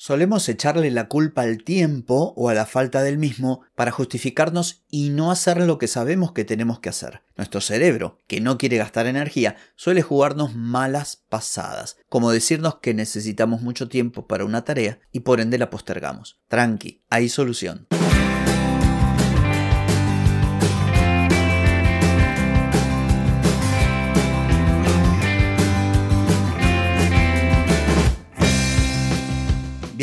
Solemos echarle la culpa al tiempo o a la falta del mismo para justificarnos y no hacer lo que sabemos que tenemos que hacer. Nuestro cerebro, que no quiere gastar energía, suele jugarnos malas pasadas, como decirnos que necesitamos mucho tiempo para una tarea y por ende la postergamos. Tranqui, hay solución.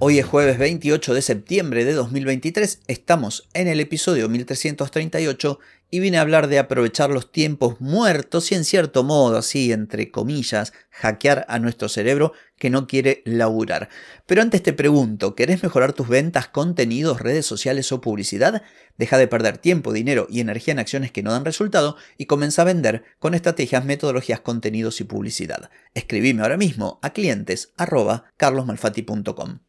Hoy es jueves 28 de septiembre de 2023, estamos en el episodio 1338 y vine a hablar de aprovechar los tiempos muertos y en cierto modo, así entre comillas, hackear a nuestro cerebro que no quiere laburar. Pero antes te pregunto, ¿querés mejorar tus ventas, contenidos, redes sociales o publicidad? Deja de perder tiempo, dinero y energía en acciones que no dan resultado y comienza a vender con estrategias, metodologías, contenidos y publicidad. Escribime ahora mismo a clientes.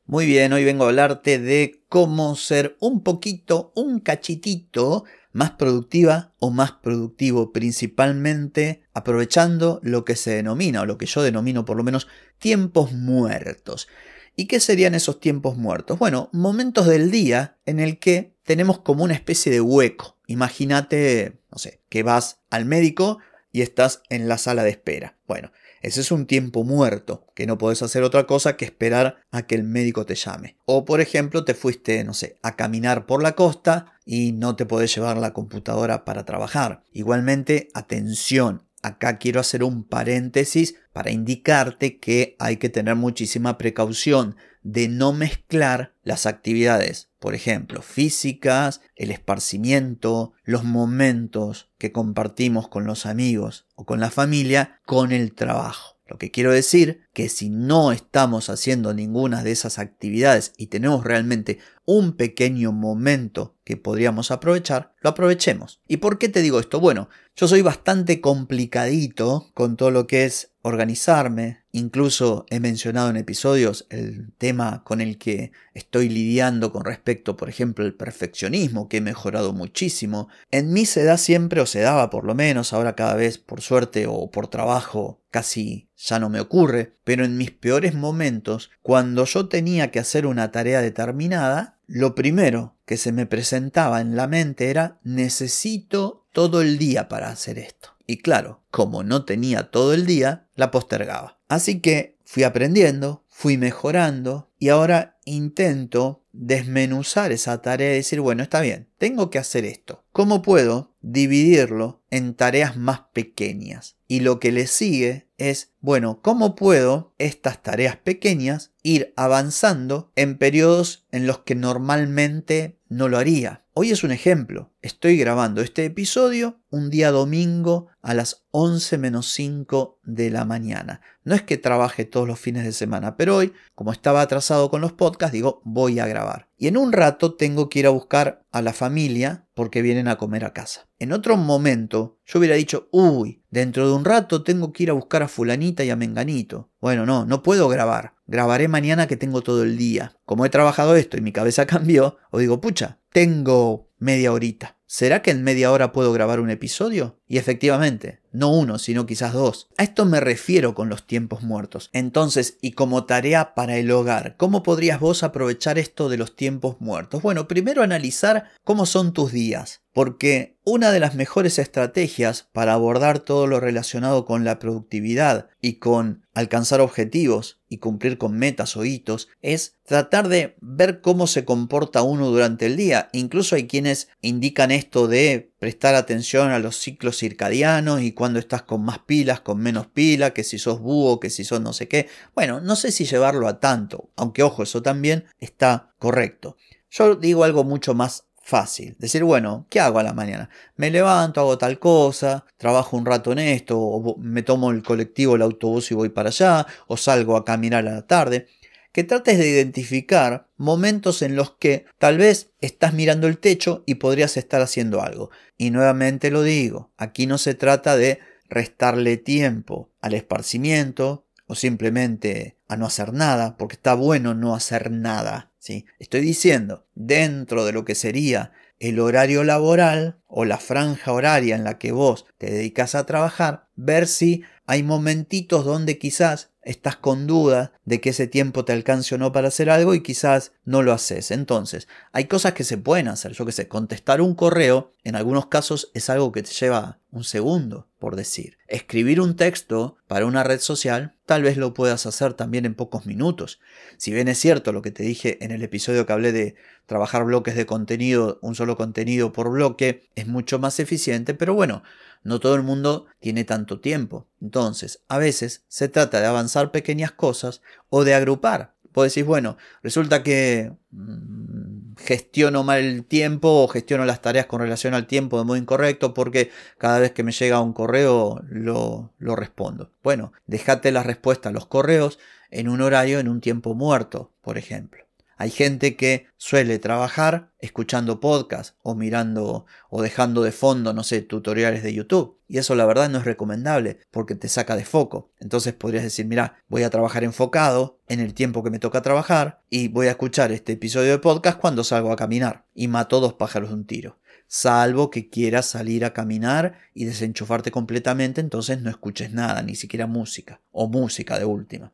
Muy bien, hoy vengo a hablarte de cómo ser un poquito, un cachitito más productiva o más productivo, principalmente aprovechando lo que se denomina, o lo que yo denomino por lo menos, tiempos muertos. ¿Y qué serían esos tiempos muertos? Bueno, momentos del día en el que tenemos como una especie de hueco. Imagínate, no sé, que vas al médico y estás en la sala de espera. Bueno, ese es un tiempo muerto, que no puedes hacer otra cosa que esperar a que el médico te llame. O por ejemplo, te fuiste, no sé, a caminar por la costa y no te podés llevar la computadora para trabajar. Igualmente, atención, acá quiero hacer un paréntesis para indicarte que hay que tener muchísima precaución de no mezclar las actividades, por ejemplo, físicas, el esparcimiento, los momentos que compartimos con los amigos o con la familia, con el trabajo. Lo que quiero decir que si no estamos haciendo ninguna de esas actividades y tenemos realmente un pequeño momento que podríamos aprovechar, lo aprovechemos. ¿Y por qué te digo esto? Bueno, yo soy bastante complicadito con todo lo que es organizarme. Incluso he mencionado en episodios el tema con el que estoy lidiando con respecto, por ejemplo, al perfeccionismo, que he mejorado muchísimo. En mí se da siempre, o se daba por lo menos, ahora cada vez por suerte o por trabajo, casi ya no me ocurre, pero en mis peores momentos, cuando yo tenía que hacer una tarea determinada, lo primero que se me presentaba en la mente era necesito todo el día para hacer esto. Y claro, como no tenía todo el día, la postergaba. Así que fui aprendiendo, fui mejorando y ahora intento desmenuzar esa tarea y decir, bueno, está bien, tengo que hacer esto. ¿Cómo puedo dividirlo en tareas más pequeñas? Y lo que le sigue es, bueno, ¿cómo puedo estas tareas pequeñas ir avanzando en periodos en los que normalmente no lo haría? Hoy es un ejemplo. Estoy grabando este episodio un día domingo a las 11 menos 5 de la mañana. No es que trabaje todos los fines de semana, pero hoy, como estaba atrasado con los podcasts, digo, voy a grabar. Y en un rato tengo que ir a buscar a la familia porque vienen a comer a casa. En otro momento yo hubiera dicho, uy, dentro de un rato tengo que ir a buscar a fulanita y a menganito. Bueno, no, no puedo grabar. Grabaré mañana que tengo todo el día. Como he trabajado esto y mi cabeza cambió, os digo, pucha, tengo media horita. ¿Será que en media hora puedo grabar un episodio? Y efectivamente, no uno, sino quizás dos. A esto me refiero con los tiempos muertos. Entonces, y como tarea para el hogar, ¿cómo podrías vos aprovechar esto de los tiempos muertos? Bueno, primero analizar cómo son tus días, porque una de las mejores estrategias para abordar todo lo relacionado con la productividad y con alcanzar objetivos y cumplir con metas o hitos es tratar de ver cómo se comporta uno durante el día. Incluso hay quienes indican esto de prestar atención a los ciclos circadianos y cuando estás con más pilas, con menos pilas, que si sos búho, que si sos no sé qué. Bueno, no sé si llevarlo a tanto, aunque ojo, eso también está correcto. Yo digo algo mucho más fácil. Decir, bueno, ¿qué hago a la mañana? Me levanto, hago tal cosa, trabajo un rato en esto, o me tomo el colectivo, el autobús y voy para allá, o salgo a caminar a la tarde. Que trates de identificar momentos en los que tal vez estás mirando el techo y podrías estar haciendo algo. Y nuevamente lo digo, aquí no se trata de restarle tiempo al esparcimiento o simplemente a no hacer nada, porque está bueno no hacer nada. ¿sí? Estoy diciendo, dentro de lo que sería el horario laboral o la franja horaria en la que vos te dedicas a trabajar, ver si hay momentitos donde quizás estás con duda de que ese tiempo te alcance o no para hacer algo y quizás no lo haces. Entonces, hay cosas que se pueden hacer. Yo que sé, contestar un correo en algunos casos es algo que te lleva un segundo, por decir. Escribir un texto para una red social tal vez lo puedas hacer también en pocos minutos. Si bien es cierto lo que te dije en el episodio que hablé de trabajar bloques de contenido, un solo contenido por bloque, es mucho más eficiente, pero bueno, no todo el mundo tiene tanto tiempo. Entonces, a veces se trata de avanzar pequeñas cosas o de agrupar. Puedes decir, bueno, resulta que mm, gestiono mal el tiempo o gestiono las tareas con relación al tiempo de modo incorrecto porque cada vez que me llega un correo lo, lo respondo. Bueno, déjate la respuesta a los correos en un horario, en un tiempo muerto, por ejemplo. Hay gente que suele trabajar escuchando podcast o mirando o dejando de fondo, no sé, tutoriales de YouTube. Y eso la verdad no es recomendable porque te saca de foco. Entonces podrías decir, mira, voy a trabajar enfocado en el tiempo que me toca trabajar y voy a escuchar este episodio de podcast cuando salgo a caminar. Y mato dos pájaros de un tiro. Salvo que quieras salir a caminar y desenchufarte completamente, entonces no escuches nada, ni siquiera música. O música de última.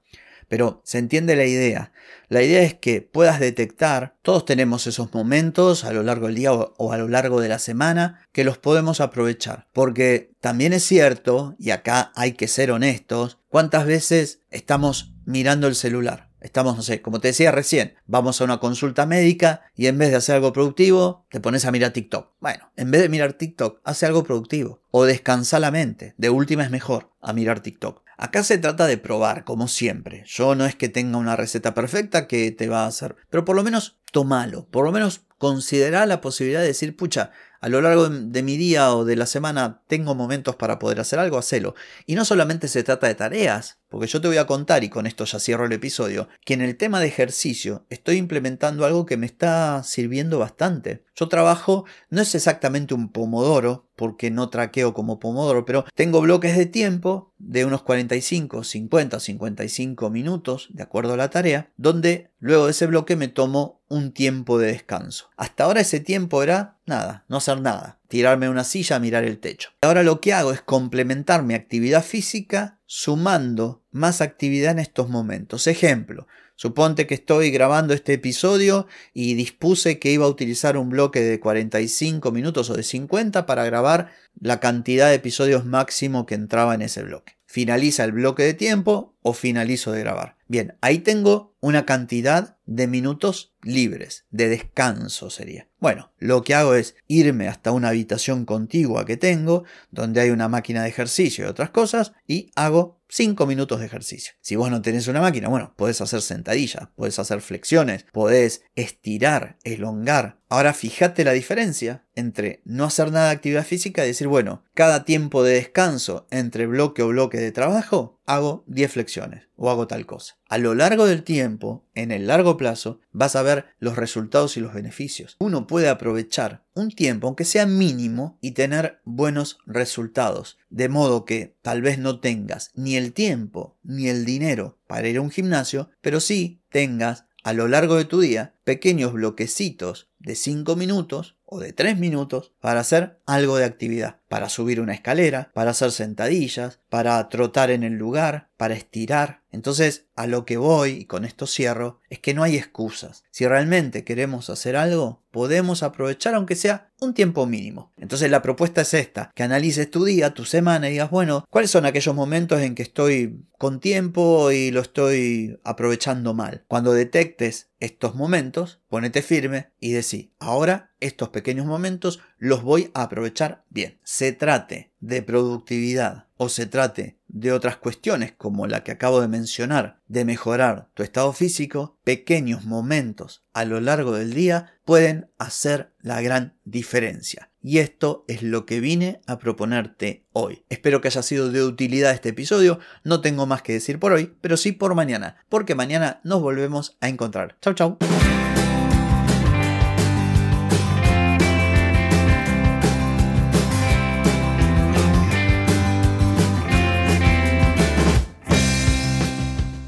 Pero se entiende la idea. La idea es que puedas detectar, todos tenemos esos momentos a lo largo del día o, a lo largo de la semana que los podemos aprovechar. Porque también es cierto, y acá hay que ser honestos, cuántas veces estamos mirando el celular. Estamos, no sé, como te decía recién, vamos a una consulta médica y en vez de hacer algo productivo, te pones a mirar TikTok. Bueno, en vez de mirar TikTok, hace algo productivo. O descansa la mente. De última es mejor a mirar TikTok. Acá se trata de probar, como siempre. Yo no es que tenga una receta perfecta que te va a hacer, pero por lo menos tomalo, por lo menos considera la posibilidad de decir, pucha, a lo largo de mi día o de la semana tengo momentos para poder hacer algo, hacelo. Y no solamente se trata de tareas, porque yo te voy a contar, y con esto ya cierro el episodio, que en el tema de ejercicio estoy implementando algo que me está sirviendo bastante. Yo trabajo, no es exactamente un pomodoro, porque no traqueo como pomodoro, pero tengo bloques de tiempo de unos 45, 50, 55 minutos, de acuerdo a la tarea, donde luego de ese bloque me tomo un tiempo de descanso. Hasta ahora ese tiempo era nada, no hacer nada, tirarme en una silla a mirar el techo. Ahora lo que hago es complementar mi actividad física sumando más actividad en estos momentos. Ejemplo, Suponte que estoy grabando este episodio y dispuse que iba a utilizar un bloque de 45 minutos o de 50 para grabar la cantidad de episodios máximo que entraba en ese bloque. Finaliza el bloque de tiempo o finalizo de grabar. Bien, ahí tengo una cantidad de minutos libres, de descanso sería. Bueno, lo que hago es irme hasta una habitación contigua que tengo, donde hay una máquina de ejercicio y otras cosas, y hago 5 minutos de ejercicio. Si vos no tenés una máquina, bueno, podés hacer sentadillas, podés hacer flexiones, podés estirar, elongar. Ahora fíjate la diferencia entre no hacer nada de actividad física y decir, bueno, cada tiempo de descanso entre bloque o bloque de trabajo, hago 10 flexiones o hago tal cosa. A lo largo del tiempo, en el largo plazo, vas a ver los resultados y los beneficios. Uno puede aprovechar un tiempo, aunque sea mínimo, y tener buenos resultados. De modo que tal vez no tengas ni el tiempo ni el dinero para ir a un gimnasio, pero sí tengas a lo largo de tu día pequeños bloquecitos de 5 minutos o de 3 minutos para hacer algo de actividad, para subir una escalera, para hacer sentadillas, para trotar en el lugar, para estirar. Entonces, a lo que voy, y con esto cierro, es que no hay excusas. Si realmente queremos hacer algo, podemos aprovechar aunque sea un tiempo mínimo. Entonces la propuesta es esta, que analices tu día, tu semana y digas, bueno, ¿cuáles son aquellos momentos en que estoy con tiempo y lo estoy aprovechando mal? Cuando detectes estos momentos, ponete firme y decí, ahora estos pequeños momentos los voy a aprovechar bien. Se trate de productividad o se trate de otras cuestiones como la que acabo de mencionar, de mejorar tu estado físico, pequeños momentos a lo largo del día pueden hacer la gran diferencia. y esto es lo que vine a proponerte hoy. Espero que haya sido de utilidad este episodio, no tengo más que decir por hoy, pero sí por mañana, porque mañana nos volvemos a encontrar. Chau chau.